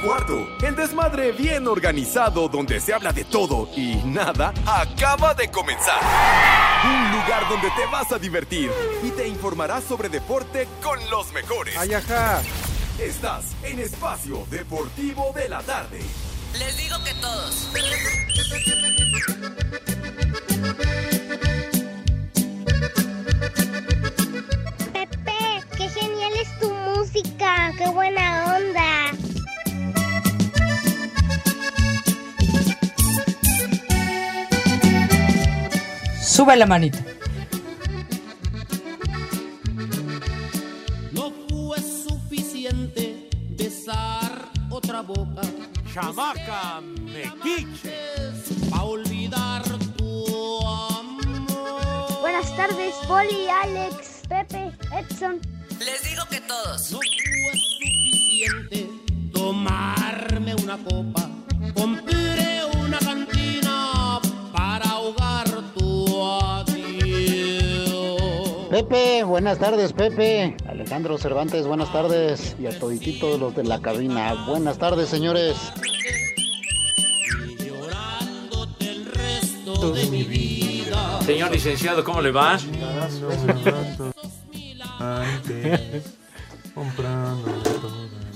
cuarto. El desmadre bien organizado donde se habla de todo y nada acaba de comenzar. Un lugar donde te vas a divertir y te informarás sobre deporte con los mejores. Ay, ajá. Estás en Espacio Deportivo de la Tarde. Les digo que todos. Pepe, qué genial es tu música, qué buena Sube la manita. No fue suficiente besar otra boca. Chamaca mequiche. Pa' olvidar tu amor. Buenas tardes, Poli, Alex, Pepe, Edson. Les digo que todos. No fue suficiente tomarme una copa. Compré una cantina para ahogar. Pepe, buenas tardes, Pepe. Alejandro Cervantes, buenas tardes. Y a todititos los de la cabina. Buenas tardes, señores. Y llorándote el resto de mi vida. Señor licenciado, ¿cómo le va?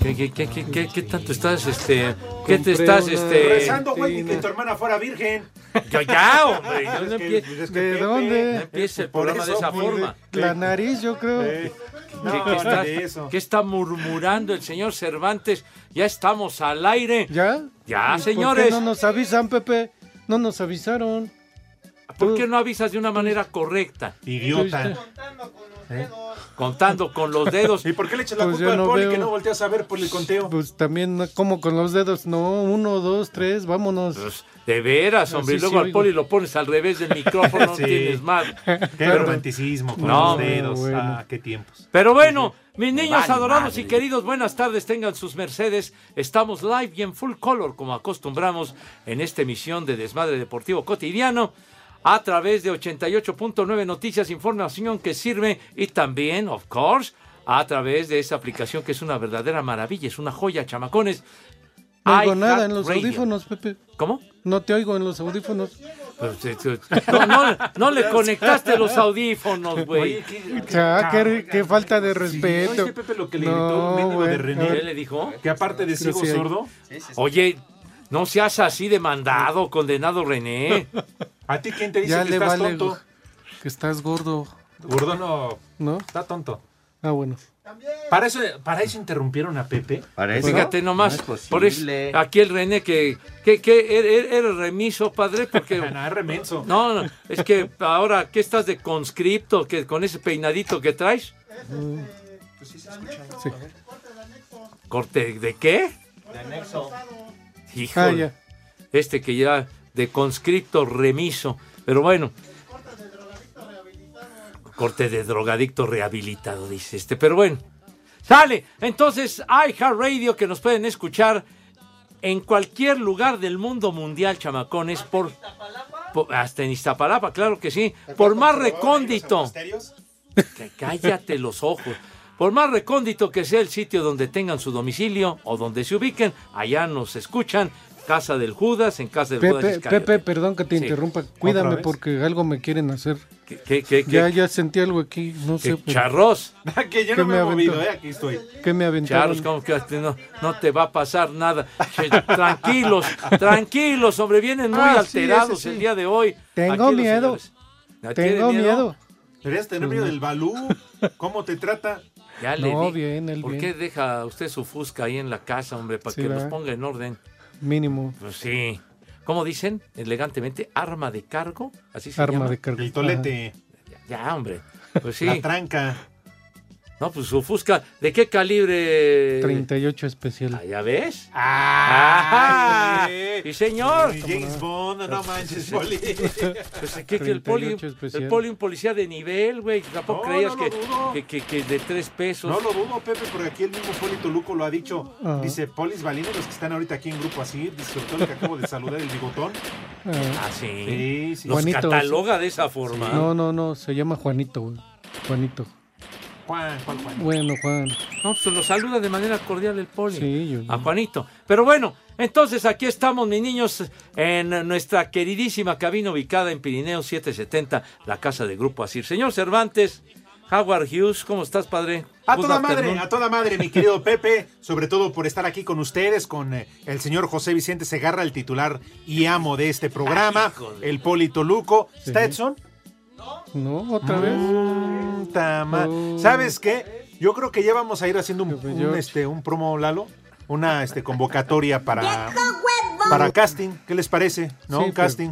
¿Qué, qué, qué, qué, qué, qué tanto estás, este, qué te estás, este... Rezando, güey, que tu hermana fuera virgen. Ya, ya, hombre, yo no empiezo, pues es que ¿De Pepe- no dónde? empiece el programa de esa forma. La nariz, yo creo. Eh, ¿Qué, no, qué ni está, de eso. qué está murmurando el señor Cervantes? Ya estamos al aire. ¿Ya? Ya, ¿Y señores. ¿Por qué no nos avisan, Pepe? No nos avisaron. ¿Por qué no avisas de una manera correcta? Idiota. Contando con los dedos. ¿Y por qué le echas la Pues culpa al no poli veo. que no volteas a ver por el conteo? Pues también, como con los dedos. No, uno, dos, tres, vámonos. Pues, de veras, hombre. Sí, luego sí, al oigo. poli lo pones al revés del micrófono, no Sí. tienes más. Qué romanticismo con No, los dedos. bueno. Ah, qué tiempos. Pero bueno, mis niños Vale, adorados madre. y queridos, buenas tardes, tengan sus mercedes. Estamos live y en full color, como acostumbramos en esta emisión de Desmadre Deportivo Cotidiano, a través de 88.9 Noticias, información que sirve y también, of course, a través de esa aplicación que es una verdadera maravilla, es una joya, chamacones. No oigo nada en los audífonos, Pepe. ¿Cómo? No te oigo en los audífonos. Pues, No, no, no le conectaste los audífonos, güey. Ya, qué, qué falta de Sí, respeto. ¿no viste, Pepe, lo que le No, gritó un de René? a ¿Qué ver. le dijo? Que aparte de ciego sí sordo, Oye, no seas así de mandado, condenado René. ¿a ti quién te dice Ya que le estás vale tonto? que estás gordo, Gordo no, ¿no? está tonto. Ah, bueno. Para eso, para eso interrumpieron a Pepe. Para eso. Fíjate nomás, No es por eso, posible. aquí el René que, que, que er- er- eres remiso, padre, porque... Nada, es remenso. No, no, es que ahora, ¿qué estás de conscripto que con ese peinadito que traes? Sí. ¿Corte de qué? Ah, Híjole, ya. este que ya de conscripto remiso, pero bueno. Corte de drogadicto rehabilitado, dice este, pero bueno. Sale, entonces iHeartRadio que nos pueden escuchar en cualquier lugar del mundo mundial, chamacones, por, por- hasta en Iztapalapa, claro que sí, por más recóndito. Que cállate los ojos. Por más recóndito que sea el sitio donde tengan su domicilio o donde se ubiquen, allá nos escuchan. Casa del Judas, en Casa del Judas. Pepe, Iscariote. Pepe, perdón que te Sí. interrumpa. Cuídame porque algo me quieren hacer. ¿Qué, qué, qué, Ya, qué- ya sentí algo aquí. No qué sé. pero- charros? que yo ¿Qué no me me he movido, aventó? eh, aquí estoy. ¿Qué me aventaron? Charros, como que te- no, no te va a pasar nada. Che, tranquilos, tranquilos, hombre, vienen muy Ah, alterados sí. el día de hoy. Tengo Aquí miedo. señores. ¿Ya tiene Tengo miedo. Deberías tener miedo del Balú. ¿Cómo te trata? Ya le No, di. bien, él ¿Por bien. qué deja usted su fusca ahí en la casa, hombre, para Sí, que los ponga en orden? Mínimo. Pues sí. ¿Cómo dicen elegantemente? ¿Arma de cargo? Así se Arma llama. de cargo. El tolete, Ya, hombre. Pues sí. la tranca. No, pues su fusca. ¿De qué calibre? 38 especial. Ah, ¿Ya ves? ¡Ah! ¡Ajá! Sí, señor. James Bond, no manches, Poli. Pues que, que el poli, 38 especial. el poli un policía de nivel, güey. Tampoco No, creías no lo que, dudo. que, que, que de tres pesos. No lo dudo, Pepe, porque aquí el mismo Poli Toluco lo ha dicho. Ah. Dice, Polis Balines, los que están ahorita aquí en Grupo Así, todo el que acabo de saludar, el bigotón. Ah, Ah, sí. Sí, sí. Los Juanito, cataloga de esa forma. no, no, no. Se llama Juanito, güey. Juanito. Juan, Juan, Juan. Bueno, Juan. No, pues lo saluda de manera cordial el poli. Sí, yo- A Juanito. Pero bueno, entonces aquí estamos, mis niños, en nuestra queridísima cabina ubicada en Pirineo 770, la casa de Grupo Asir. Señor Cervantes, Howard Hughes, ¿cómo estás, padre? A Good toda madre, a toda madre, mi querido Pepe, sobre todo por estar aquí con ustedes, con eh, el señor José Vicente Segarra, el titular y amo de este programa, el Polito Luco. ¿Stetson? No, otra vez. Mm, tama- Oh. ¿Sabes qué? Yo creo que ya vamos a ir haciendo un, George. este, un promo, Lalo. Una este, convocatoria para, para casting. ¿Qué les parece? ¿No? Sí, un pero- casting.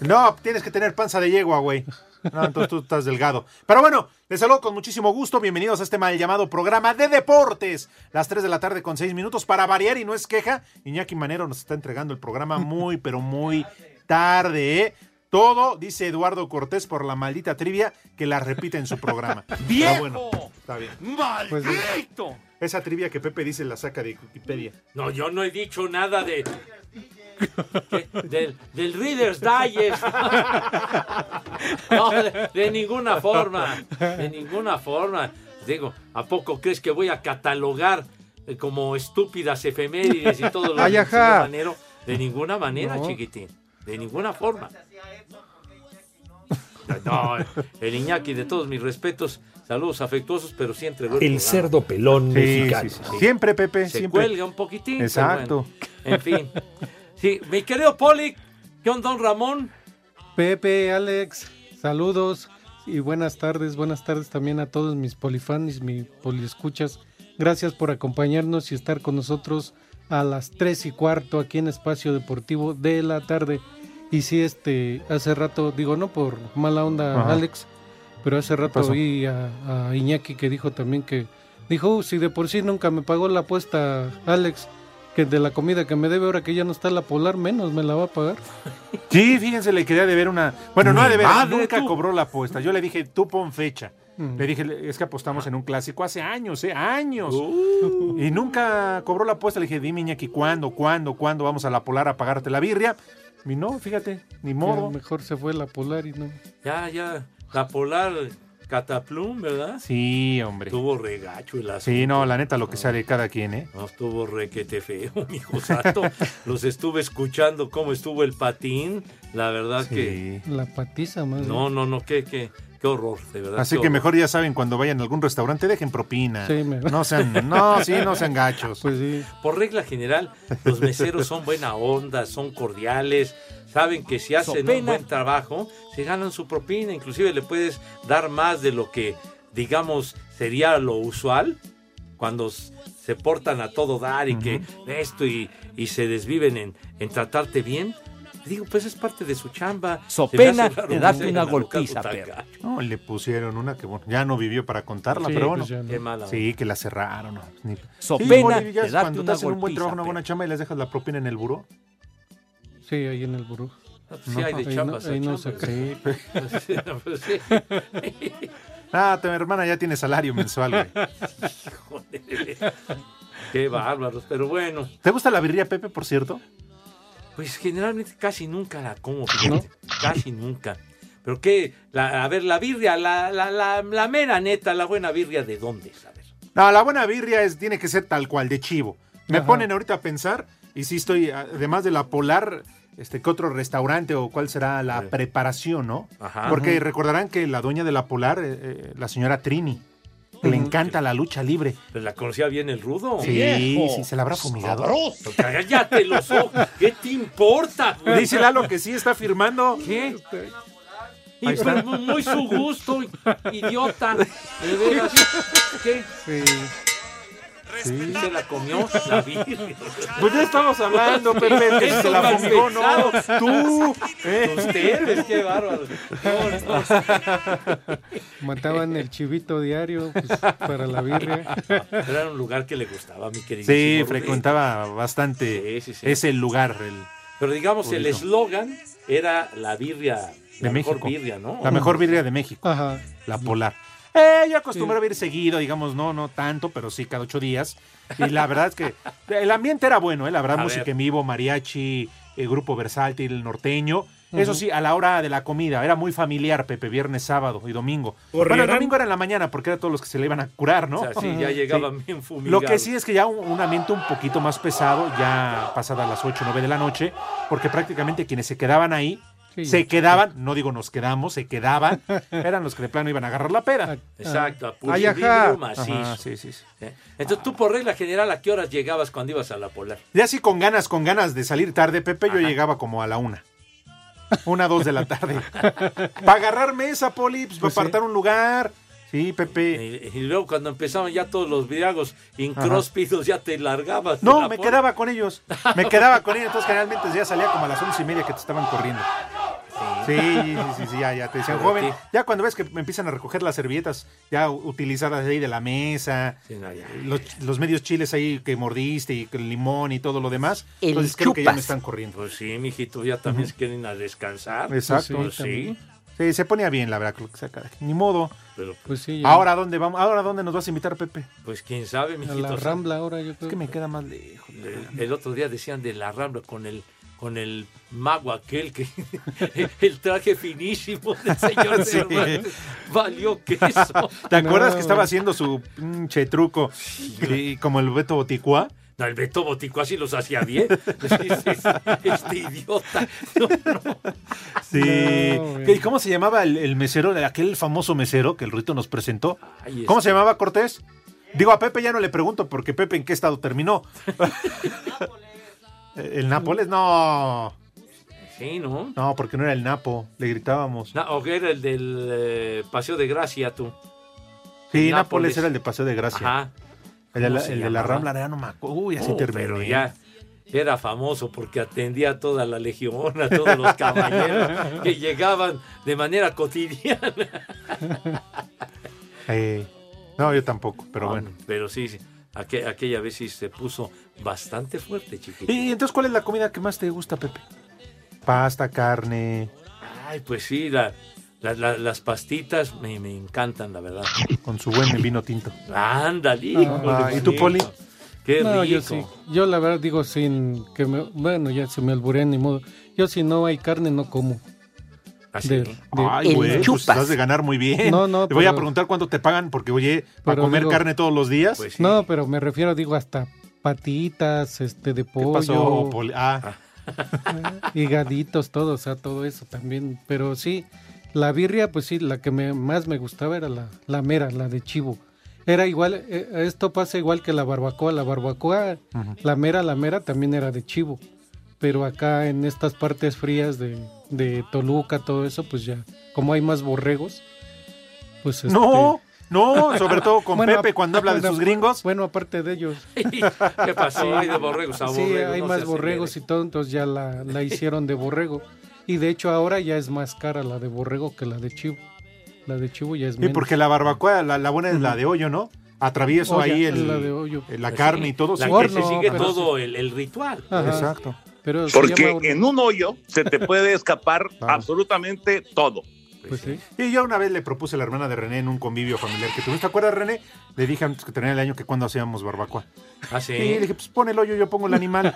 No, tienes que tener panza de yegua, güey. No, entonces tú estás delgado. Pero bueno, les saludo con muchísimo gusto. Bienvenidos a este mal llamado programa de deportes. Las 3 de la tarde con 6 minutos para variar y no es queja. Iñaki Manero nos está entregando el programa muy, pero muy tarde, ¿eh? Todo, dice Eduardo Cortés por la maldita trivia que la repite en su programa. Pero bueno, está bien. Pues, Esa trivia que Pepe dice la saca de Wikipedia. No, yo no he dicho nada de... Del, del Reader's Digest. No, de, de ninguna forma. De ninguna forma. Digo, ¿a poco crees que voy a catalogar eh, como estúpidas efemérides y todo lo señor Manero? De ninguna manera, No. chiquitín. De ninguna forma. No, el Iñaki, de todos mis respetos, saludos afectuosos, pero sí entregó el cerdo pelón Sí, mexicano. sí, sí. Siempre, Pepe, se siempre. cuelga un poquitín. Exacto. bueno, en fin. Sí, mi querido Poli, John Don Ramón. Pepe, Alex, saludos y buenas tardes. Buenas tardes también a todos mis polifans, mis poliescuchas. Gracias por acompañarnos y estar con nosotros a las tres y cuarto aquí en Espacio Deportivo de la tarde. Y sí, este, hace rato, digo, no por mala onda, Ajá. Alex, pero hace rato oí a, a Iñaki que dijo también que, dijo, "Uh, si de por sí nunca me pagó la apuesta, Alex, que de la comida que me debe ahora que ya no está la polar, menos me la va a pagar. Sí, fíjense, le quería deber una. Bueno, no Mi ha de ver, madre, nunca tú. cobró la apuesta. Yo le dije, tú pon fecha. Mm. Le dije, es que apostamos en un clásico hace años, ¿eh? Años. Uh. Y nunca cobró la apuesta. Le dije, dime, Iñaki, ¿cuándo, cuándo, cuándo vamos a la polar a pagarte la birria? Y no, fíjate, ni Ya modo. mejor se fue la polar y no. Ya, ya, la polar Cataplum, ¿verdad? Sí, hombre. Tuvo regacho el asunto. Sí, no, la neta, lo que sea de cada quien, ¿eh? No, estuvo requete feo, mi hijo santo. Los estuve escuchando cómo estuvo el patín. La verdad que... Sí. La patiza más. No, no, no, qué, qué, qué horror, de verdad. Así que mejor ya saben, cuando vayan a algún restaurante, dejen propina. Sí, me- No sean, no, sí, no sean gachos. Pues sí. Por regla general, los meseros son buena onda, son cordiales, saben que si hacen un buen trabajo, se ganan su propina, inclusive le puedes dar más de lo que, digamos, sería lo usual cuando se portan a todo dar y que esto y, y se desviven en, en tratarte bien. Digo, pues es parte de su chamba. So Se me pena hace raro de que darte se una golpiza, perro. No, le pusieron una que, bueno, ya no vivió para contarla, Sí, pero bueno. pues ya no. Qué mala. Sí, que la cerraron. no, ni- So Sí, darte cuando te una hacen un buen trabajo, una buena chamba y les dejas la propina en el buró. Sí, ahí en el buró. Ah, pues sí hay de chambas no, ahí no se- no, pues sí. Ah, tu hermana ya tiene salario mensual, güey. Joder. Qué bárbaros, pero bueno. ¿Te gusta la birria, Pepe, por cierto? Pues generalmente casi nunca la como, fíjate. Casi nunca. Pero qué, la, a ver, la birria, la, la, la, la mera neta, la buena birria, ¿de dónde es? A ver. No, la buena birria es, tiene que ser tal cual, de chivo. Me Ajá. ponen ahorita a pensar, y sí estoy, además de la polar, este, ¿qué otro restaurante o cuál será la Sí. preparación, no? Ajá. Porque recordarán que la dueña de la polar, eh, eh, la señora Trini, que le encanta la lucha libre. Pues la conocía bien el rudo. Sí, sí, se la habrá fumigado. Cállate los ojos. ¿Qué te importa? Dice Lalo que sí está firmando. ¿Qué? Y pues muy, muy su gusto, idiota. De veras. ¿Qué? Sí. ¿Y se la comió? La birria. Pues ya estamos hablando, Pepe, que Eso se la fumigó, no. Tú. ¿eh? Ustedes, qué bárbaros. No, no. Mataban el chivito diario pues, para la birria. Pero era un lugar que le gustaba a mi querido. Sí, frecuentaba bastante Sí, sí, sí. ese lugar. el- Pero digamos, el eslogan era la birria, De la mejor México. birria, ¿no? La mejor birria de México. Ajá. La polar. Eh, yo acostumbraba a ir seguido, digamos, no, no tanto, pero sí cada ocho días. Y la verdad es que el ambiente era bueno, ¿eh? La verdad, A música ver. en vivo, mariachi, el grupo versátil, el norteño. Eso sí, a la hora de la comida, era muy familiar, Pepe, viernes, sábado y domingo. Bueno, el domingo era en la mañana porque eran todos los que se le iban a curar, ¿no? O sea, sí, ya llegaban bien Lo fumigados. que sí es que ya un, un ambiente un poquito más pesado, ya pasadas las 8 o 9 de la noche, porque prácticamente quienes se quedaban ahí, Sí. se quedaban, no digo nos quedamos, se quedaban, eran los que de plano iban a agarrar la pera. Exacto, a puro Ay, ajá. vidrio macizo. Ajá, sí, sí, sí. ¿Eh? Entonces tú por regla general, ¿a qué horas llegabas cuando ibas a la polar? Ya así con ganas, con ganas de salir tarde, Pepe, yo llegaba como a la una. Una, dos de la tarde. Para agarrar mesa, Poli, pues, para Pues sí. apartar un lugar. Sí, Pepe. Y, y luego cuando empezaban ya todos los viragos incróspidos, ya te largabas. No, la me quedaba con ellos. Me quedaba con ellos. Entonces, generalmente ya salía como a las once y media que te estaban corriendo. Sí, sí, sí, sí, ya, ya te decían, joven, ya cuando ves que me empiezan a recoger las servilletas ya utilizadas ahí de la mesa, Sí, no, ya. los, los medios chiles ahí que mordiste y el limón y todo lo demás, El entonces creo que ya me chupas. están corriendo. Pues sí, mijito, ya también se quieren ir a descansar. Exacto. Pues sí. Sí, se ponía bien, la verdad, que saca- Ni modo. Pero Pues sí, ya. Ahora, ¿a dónde vamos? ¿Ahora a dónde nos vas a invitar, Pepe? Pues quién sabe, a mijito. la Rambla ahora yo creo. Es que me queda más lejos. El, el otro día decían de la Rambla con el con el mago aquel que el traje finísimo del señor Sí. Cervantes valió queso. ¿Te acuerdas No, que estaba haciendo su pinche truco y como el Beto Boticua? No, el Beto Botico así los hacía bien. Este idiota. No, no. Sí. No. ¿Qué- ¿Cómo se llamaba el, el mesero, aquel famoso mesero que el Rito nos presentó? Ay, ¿Cómo este- se llamaba Cortés? Digo, a Pepe ya no le pregunto porque Pepe en qué estado terminó. ¿El Nápoles? No. Sí, ¿no? No, porque no era el Napo. Le gritábamos. No, o que era el del eh, Paseo de Gracia, tú. Sí, Nápoles Nápoles. era el de Paseo de Gracia. Ajá. El de la, ¿Cómo se el de la? Rambla, ya no me acuerdo. Uy, así Oh, terminé. pero ya era famoso porque atendía a toda la legión, a todos los caballeros que llegaban de manera cotidiana. Eh, no, yo tampoco, pero Ah, bueno. Pero sí, sí, aqu- aquella vez sí se puso bastante fuerte, chiquito. ¿Y entonces cuál es la comida que más te gusta, Pepe? Pasta, carne, Ay, pues sí, la- la- la- las pastitas me, me encantan, la verdad. con su buen vino tinto. Ándale, Ah, ¿y tú. Poli? Qué No, yo rico. sí. Yo la verdad digo sin que me... Bueno, ya se me alburé ni modo. Yo si no hay carne no como. Así. De- de- Ay, güey, pues has de ganar muy bien. No, no, Te voy a preguntar cuánto te pagan porque, oye, para comer digo- carne todos los días. Pues sí. No, pero me refiero, digo, hasta patitas, este, de ¿Qué pollo, pasó, Poli? Ah, higaditos, todo, o sea, todo eso también. Pero sí, la birria, pues sí, la que me, más me gustaba era la, la mera, la de chivo. Era igual, eh, esto pasa igual que la barbacoa. La barbacoa, la mera, la mera también era de chivo. Pero acá en estas partes frías de, de Toluca, todo eso, pues ya, como hay más borregos, pues este, No, no, sobre todo con Bueno, Pepe cuando habla de sus gringos. Bueno, aparte de ellos. ¿Qué pasó? Hay de borregos a Sí, hay no más borregos y todo, entonces ya la, la hicieron de borrego. Y de hecho ahora ya es más cara la de borrego que la de chivo. La de chivo ya es Sí, menos. porque la barbacoa, la, la buena es la de hoyo, ¿no? Atravieso Olla, ahí el, la de hoyo. la Pues carne sí, y todo. La sí. que Horno, se sigue pero todo el, el ritual. Ajá. Exacto. Pero Porque llama- en un hoyo se te puede escapar absolutamente todo. Pues sí. Y yo una vez le propuse a la hermana de René en un convivio familiar que tuvimos. ¿Te acuerdas, René? Le dije antes que tenía el año que cuando hacíamos barbacoa. Ah, sí. Y le dije, pues pon el hoyo, yo pongo el animal.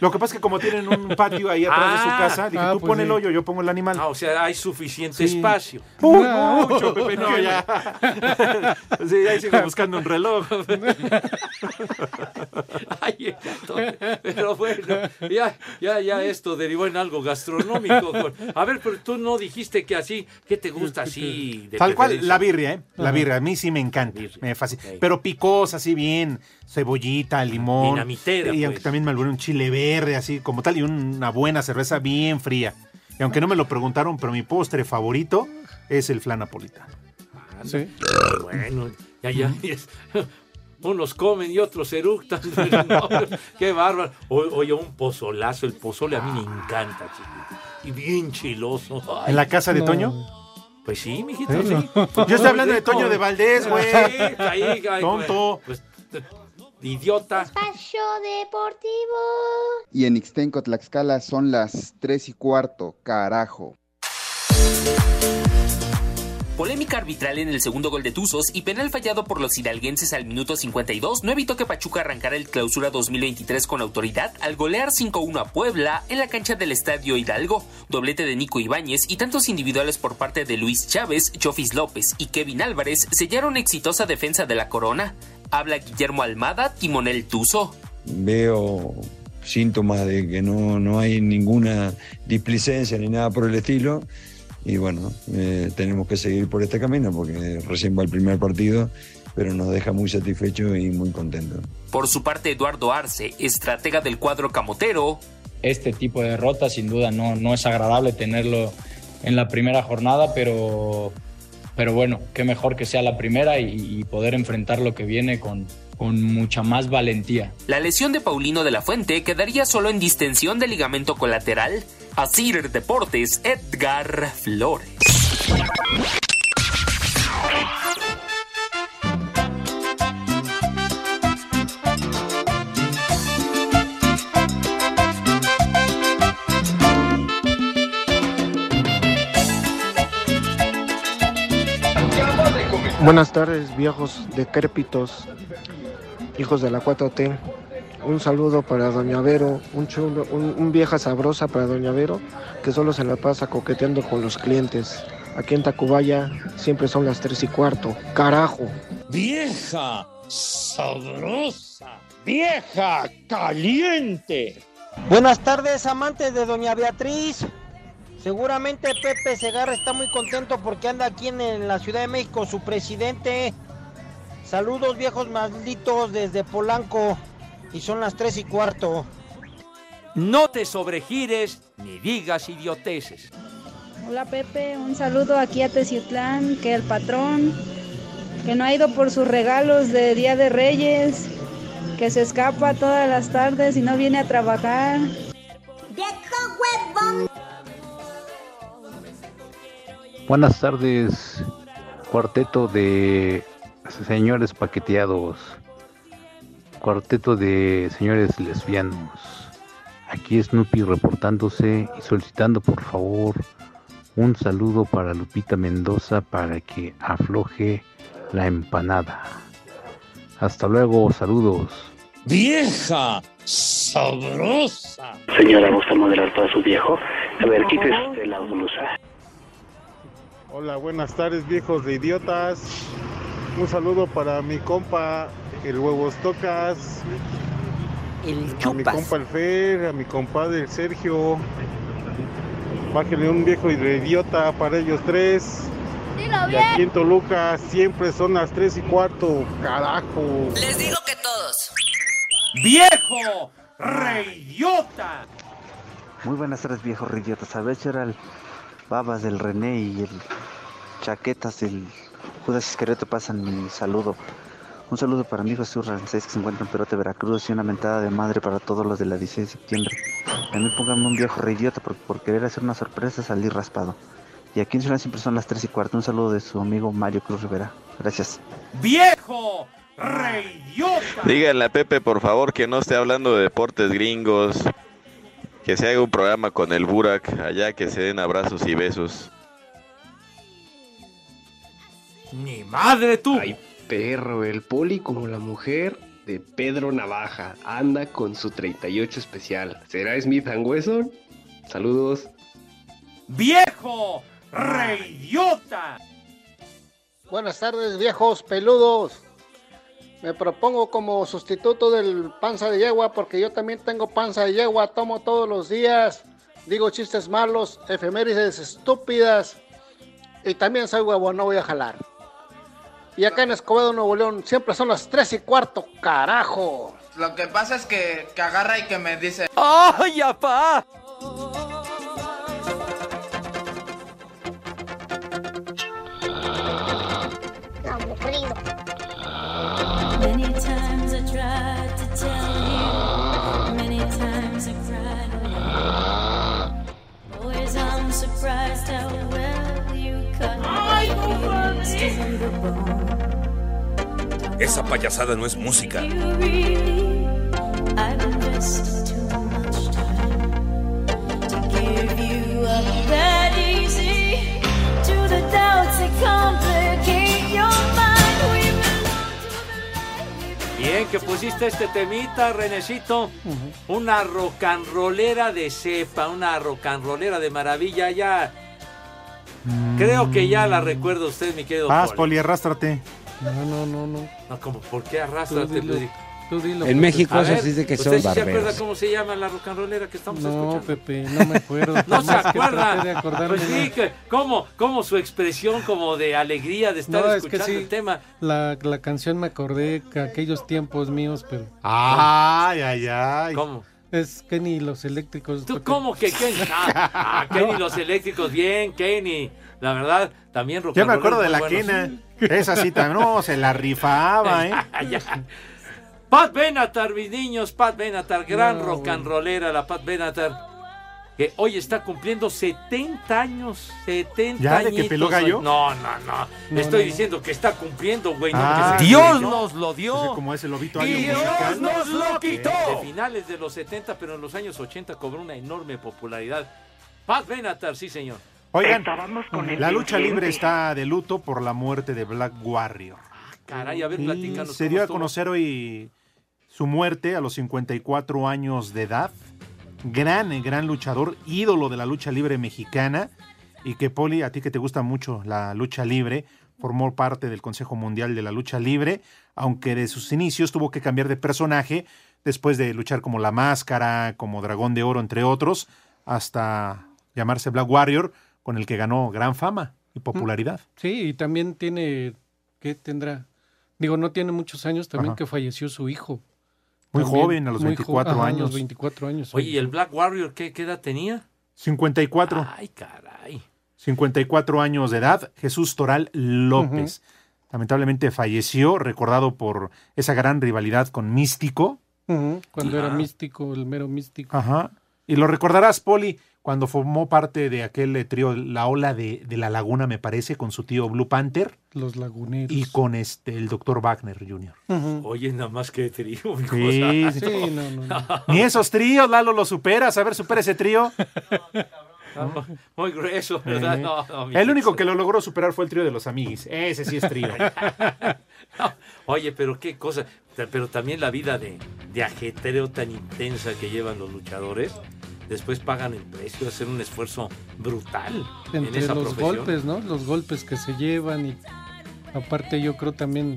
Lo que pasa es que como tienen un patio ahí atrás de su Ah. casa, dije, Ah, tú pues pon sí. el hoyo, yo pongo el animal. Ah, o sea, hay suficiente Sí. espacio. Uy, No. mucho, Pepe, no, ya. sí, ahí sigo buscando un reloj. Ay, pero bueno, ya, ya, ya esto derivó en algo gastronómico. A ver, pero tú no dijiste que así, ¿qué te gusta así? de Tal cual, la birria, ¿eh? La Ajá. birria, a mí sí me encanta, Birria, me fascina. Pero picosa, así bien, cebollita, limón. Dinamitera, Y aunque pues. también me albué un chile verde, así como tal, y una buena cerveza bien fría. Y aunque no me lo preguntaron, pero mi postre favorito es el flan napolitano. Sí. Bueno, ya, ya. Unos comen y otros eructan. no, qué bárbaro. Oye, un pozolazo. El pozole a mí me encanta, chiquito. Y bien chiloso. Ay, ¿En la casa de No. Toño? Pues sí, mijito, Sí. Yo estoy hablando de Toño de Valdés, güey. Sí, ahí, ahí, Tonto. Pues, idiota. Espacio Deportivo. Y en Ixtenco, Tlaxcala son las tres y cuarto, carajo. Polémica arbitral en el segundo gol de Tuzos y penal fallado por los hidalguenses al minuto 52 no evitó que Pachuca arrancara el clausura 2023 con autoridad al golear 5-1 a Puebla en la cancha del Estadio Hidalgo. Doblete de Nico Ibáñez y tantos individuales por parte de Luis Chávez, Chofis López y Kevin Álvarez sellaron exitosa defensa de la corona. Habla Guillermo Almada, timonel Tuzo. Veo síntomas de que no, no hay ninguna displicencia ni nada por el estilo. Y bueno, eh, tenemos que seguir por este camino porque recién va el primer partido, pero nos deja muy satisfechos y muy contentos. Por su parte, Eduardo Arce, estratega del cuadro camotero. Este tipo de derrota sin duda no, no es agradable tenerlo en la primera jornada, pero, pero bueno, qué mejor que sea la primera y, y poder enfrentar lo que viene con, con mucha más valentía. La lesión de Paulino de la Fuente quedaría solo en distensión del ligamento colateral. Asir Deportes, Edgar Flores. Buenas tardes, viejos decrépitos, hijos de la 4T. Un saludo para Doña Vero, un, chulo, un, un vieja sabrosa para Doña Vero, que solo se la pasa coqueteando con los clientes. Aquí en Tacubaya siempre son las 3 y cuarto. ¡Carajo! Vieja sabrosa, vieja caliente. Buenas tardes, amantes de Doña Beatriz. Seguramente Pepe Segarra está muy contento porque anda aquí en, en la Ciudad de México su presidente. Saludos viejos malditos desde Polanco y son las tres y cuarto. No te sobregires ni digas idioteces. Hola Pepe, un saludo aquí a Teciutlán, que el patrón, que no ha ido por sus regalos de Día de Reyes, que se escapa todas las tardes y no viene a trabajar. Buenas tardes, cuarteto de señores paqueteados, cuarteto de señores lesbianos. Aquí Snoopy reportándose y solicitando por favor un saludo para Lupita Mendoza para que afloje la empanada. Hasta luego, saludos. Vieja sabrosa. Señora, ¿gusta moderar para su viejo? A ver, quítese la blusa. Hola, buenas tardes viejos de idiotas. Un saludo para mi compa, el Huevos Tocas. El A mi compa el Fer, a mi compadre el Sergio. Bájenle un viejo idiota para ellos tres. Y aquí en Toluca siempre son las tres y cuarto, carajo. Les digo que todos. ¡Viejo! ¡Reidiota! Muy buenas tardes, viejo idiotas. A ver, era el Babas del René y el Chaquetas del Judas Iscariote pasan mi saludo. Un saludo para mi hijo Jesús Rancés que se encuentra en Perote, Veracruz y una mentada de madre para todos los de la 16 de septiembre. También pónganme un viejo reidiota porque por querer hacer una sorpresa salí raspado. Y aquí en Ciudad siempre son las 3 y cuarto. Un saludo de su amigo Mario Cruz Rivera. Gracias. ¡Viejo! ¡Reidiota! Díganle a Pepe, por favor, que no esté hablando de deportes gringos. Que se haga un programa con el Burak, allá que se den abrazos y besos. ¡Ni madre tú! Ay, perro, el poli como la mujer de Pedro Navaja. Anda con su 38 especial. ¿Será Smith Wesson? Saludos. ¡Viejo! ¡Reidiota! Buenas tardes, viejos peludos. Me propongo como sustituto del panza de yegua porque yo también tengo panza de yegua, tomo todos los días, digo chistes malos, efemérides estúpidas y también soy huevo, no voy a jalar. Y acá en Escobedo, Nuevo León, siempre son las 3 y cuarto, carajo. Lo que pasa es que, que agarra y que me dice... ¡Ay, apá! Many times I tried to tell you, many times I cried. Always I'm surprised Esa payasada no es música. Bien, que pusiste este temita, Renecito. Uh -huh. Una rocanrolera de cepa, una rocanrolera de maravilla. Ya Creo que ya la recuerda usted, mi querido Paz, Poli. Arrástrate. No, no, no, no. No, como, ¿por qué arrastrate? Tú dilo, Luis? tú dilo, En. México A eso ver, sí dice que ¿usted son sí se acuerda cómo se llama la rocanrolera que estamos No, escuchando? Pepe, no me acuerdo. No se acuerda. Pues sí, no. que, ¿cómo, ¿cómo su expresión como de alegría de estar No, es que escuchando sí. el tema? La, la canción me acordé que aquellos tiempos míos, pero. Ay, ay, ay. ¿Cómo? Es Kenny los eléctricos. ¿Tú cómo que Kenny? Ah, ah, Kenny, los eléctricos, bien, Kenny. La verdad, también rock Ya me acuerdo de la buenos. quena. Esa sí también. No, se la rifaba, ¿eh? Ya. Pat Benatar, mis niños, Pat Benatar, gran No, rock and rollera, la Pat Benatar, que hoy está cumpliendo 70 años, 70 ¿Ya de que añitos peló gallo? No, no, no, No, Estoy no, no. diciendo que está cumpliendo, güey. no Ah, que Dios no. nos lo dio. como ese lobito año Dios musical. nos lo quitó. De finales de los 70, pero en los años 80 cobró una enorme popularidad. Pat Benatar, sí, señor. Oigan, Estábamos con el la lucha pendiente. libre está de luto por la muerte de Black Warrior. Caray, a ver, platícanos. se dio a conocer hoy su muerte a los 54 años de edad. Gran, eh, gran luchador, ídolo de la lucha libre mexicana. Y que, Poli, a ti que te gusta mucho la lucha libre, formó parte del Consejo Mundial de la Lucha Libre, aunque de sus inicios tuvo que cambiar de personaje después de luchar como La Máscara, como Dragón de Oro, entre otros, hasta llamarse Black Warrior, con el que ganó gran fama y popularidad. Sí, y también tiene. ¿Qué tendrá? Digo, no tiene muchos años también Ajá. que falleció su hijo. Muy También, joven, a los muy jo- 24 ajá, a años. los 24 años. Oye, ¿y el Black Warrior qué, qué edad tenía? 54. Ay, caray. 54 años de edad, Jesús Toral López. Lamentablemente falleció, recordado por esa gran rivalidad con Místico. Cuando Ah. era místico, el mero místico. Ajá. Y lo recordarás, Poli, cuando formó parte de aquel eh, trío La Ola de, de la Laguna, me parece, con su tío Blue Panther Los laguneros. y con este el doctor Wagner Jr. Oye, nada más que trío, mi Sí, cosa. sí. No, no, no. Ni esos tríos, Lalo, lo superas. A ver, supera ese trío. Ah, Muy grueso, ¿verdad? Eh, No, no, el único que lo logró superar fue el trío de los amiguis. Ese sí es trío. No, Oye, pero qué cosa. Pero también la vida de, de ajetreo tan intensa que llevan los luchadores. Después pagan el precio de hacer un esfuerzo brutal en Entre esa los profesión. golpes, ¿no? Los golpes que se llevan y aparte yo creo también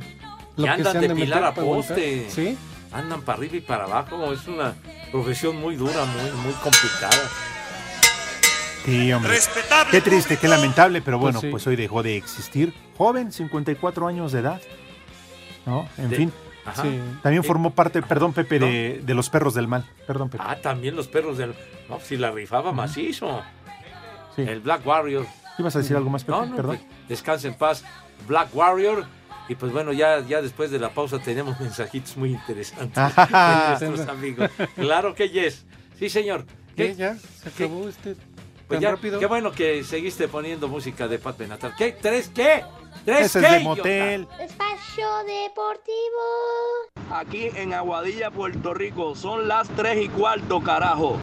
lo Y que se andan han de de pilar a poste. Sí. Andan para arriba y para abajo. Es una profesión muy dura, muy, muy complicada. Sí, hombre. Qué triste, qué lamentable, pero bueno, Pues sí. pues hoy dejó de existir. Joven, 54 años de edad. ¿No? En De- fin. Ajá. Sí. También Eh, formó parte, perdón, Pepe, de, de los perros del mal. Perdón, Pepe. Ah, también los perros del. No, si la rifaba macizo. Sí. El Black Warrior. ¿Ibas a decir algo más, Pepe? No, no, perdón. pues, descansa en paz. Black Warrior. Y pues bueno, ya, ya después de la pausa tenemos mensajitos muy interesantes Ah. de nuestros amigos. Claro que yes. Sí, señor. ¿Qué? ¿Qué? ¿Ya? ¿Se acabó este Pues tan ya, rápido? Qué bueno que seguiste poniendo música de Pat Benatar. ¿Qué? ¿Tres qué? ¿Tres Ese qué? es de motel. Espacio Deportivo. Aquí en Aguadilla, Puerto Rico, son las 3 y cuarto, carajo.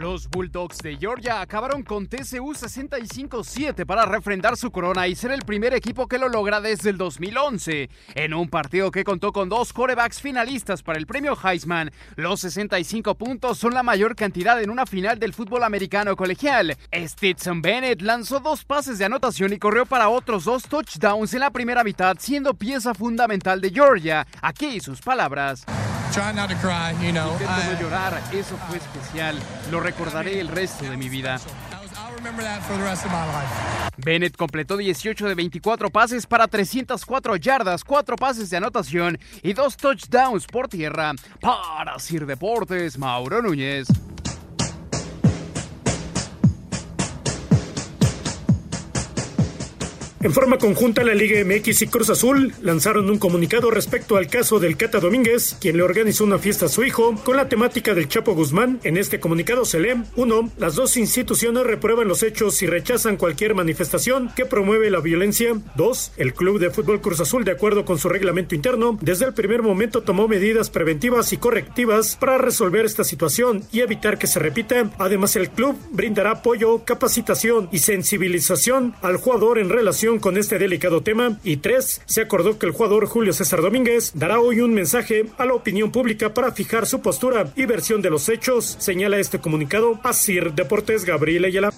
Los Bulldogs de Georgia acabaron con TCU 65-7 para refrendar su corona y ser el primer equipo que lo logra desde el 2011. En un partido que contó con dos corebacks finalistas para el premio Heisman, los 65 puntos son la mayor cantidad en una final del fútbol americano colegial. Stetson Bennett lanzó dos pases de anotación y corrió para otros dos touchdowns en la primera mitad, siendo pieza fundamental de Georgia. Aquí sus palabras. Try not to cry, you know. Intento no I, llorar, eso fue especial. Lo recordaré el resto de mi vida. Bennett completó 18 de 24 pases para 304 yardas, 4 pases de anotación y 2 touchdowns por tierra. Para Sir Deportes, Mauro Núñez. En forma conjunta, la Liga MX y Cruz Azul lanzaron un comunicado respecto al caso del Cata Domínguez, quien le organizó una fiesta a su hijo con la temática del Chapo Guzmán. En este comunicado se lee: 1. Las dos instituciones reprueban los hechos y rechazan cualquier manifestación que promueve la violencia. 2. El Club de Fútbol Cruz Azul, de acuerdo con su reglamento interno, desde el primer momento tomó medidas preventivas y correctivas para resolver esta situación y evitar que se repita. Además, el club brindará apoyo, capacitación y sensibilización al jugador en relación con este delicado tema. Y tres, se acordó que el jugador Julio César Domínguez dará hoy un mensaje a la opinión pública para fijar su postura y versión de los hechos, señala este comunicado a Sir Deportes Gabriel Ayala.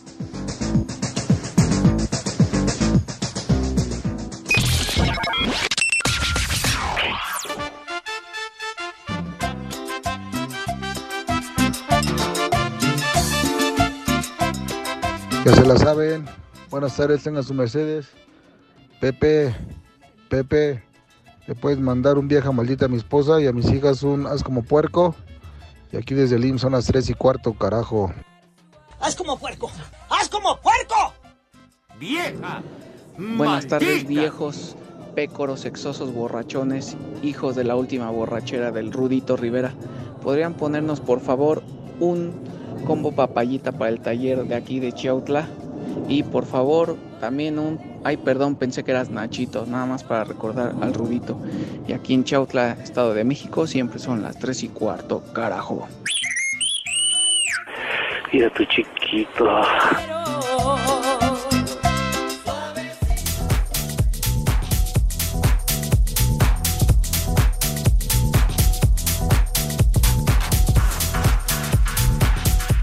Ya se la saben. Buenas tardes, tengan su Mercedes. Pepe, Pepe, le puedes mandar un vieja maldita a mi esposa y a mis hijas un haz como puerco. Y aquí desde el IMSS son las 3 y cuarto, carajo. ¡Haz como puerco! ¡Haz como puerco! ¡Vieja! Buenas tardes, viejos, pécoros, sexosos, borrachones, hijos de la última borrachera del Rudito Rivera. ¿Podrían ponernos, por favor, un combo papayita para el taller de aquí de Chiautla? Y por favor, también un. Ay, perdón, pensé que eras Nachito, nada más para recordar al Rudito. Y aquí en Chiautla, Estado de México, siempre son las 3 y cuarto, carajo. Mira tu chiquito.